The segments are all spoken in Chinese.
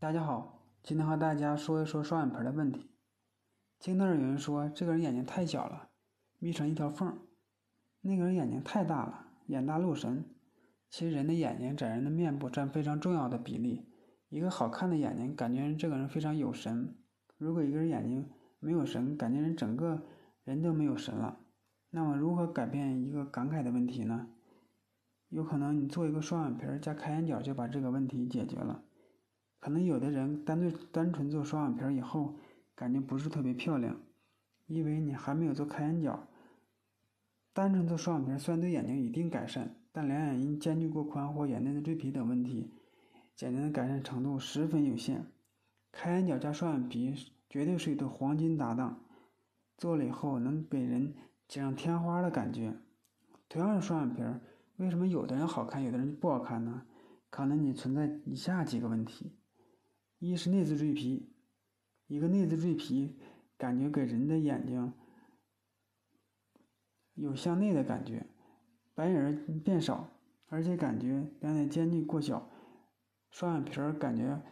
大家好，今天和大家说一说双眼皮的问题。经常有人说这个人眼睛太小了，眯成一条缝；那个人眼睛太大了，眼大露神。其实人的眼睛在人的面部占非常重要的比例。一个好看的眼睛，感觉这个人非常有神；如果一个人眼睛没有神，感觉人整个人都没有神了。那么如何改变一个感慨的问题呢？有可能你做一个双眼皮加开眼角就把这个问题解决了。可能有的人单对单纯做双眼皮以后，感觉不是特别漂亮，因为你还没有做开眼角。单纯做双眼皮虽然对眼睛一定改善，但两眼因间距过宽或眼内的赘皮等问题，简单的改善程度十分有限。开眼角加双眼皮绝对是一对黄金搭档，做了以后能给人锦上添花的感觉。同样是双眼皮，为什么有的人好看，有的人就不好看呢？可能你存在以下几个问题。一是内眦赘皮，一个内眦赘皮感觉给人的眼睛有向内的感觉，白眼儿变少，而且感觉两眼间距过小，双眼皮儿感觉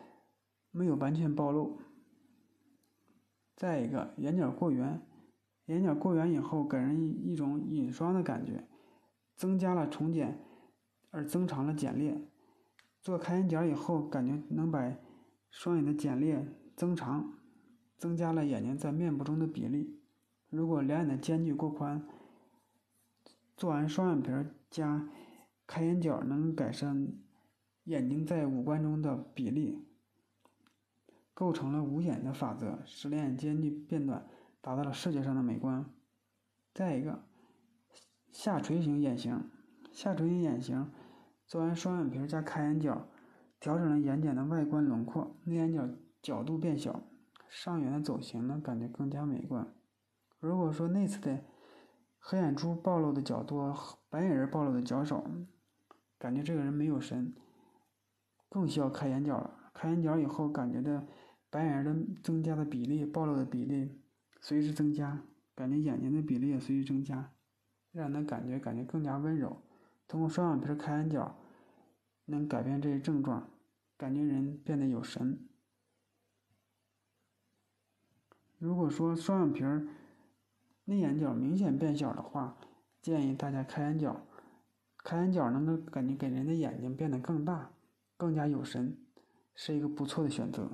没有完全暴露。再一个，眼角过圆，眼角过圆以后给人一一种隐双的感觉，增加了重睑而增长了睑裂。做开眼角以后，感觉能把双眼的睑裂增长，增加了眼睛在面部中的比例。如果两眼的间距过宽，做完双眼皮加开眼角，能改善眼睛在五官中的比例，构成了五眼的法则，使两眼间距变短，达到了视觉上的美观。再一个，下垂型眼型，下垂型眼型做完双眼皮加开眼角。调整了眼睑的外观轮廓，内眼角角度变小，上缘的走形呢感觉更加美观。如果说那次的黑眼珠暴露的较多，白眼仁暴露的较少，感觉这个人没有神，更需要开眼角了。开眼角以后，感觉的白眼仁的增加的比例、暴露的比例随之增加，感觉眼睛的比例也随之增加，让人感觉感觉更加温柔。通过双眼皮开眼角。能改变这些症状，感觉人变得有神。如果说双眼皮儿内眼角明显变小的话，建议大家开眼角。开眼角能够感觉给人的眼睛变得更大，更加有神，是一个不错的选择。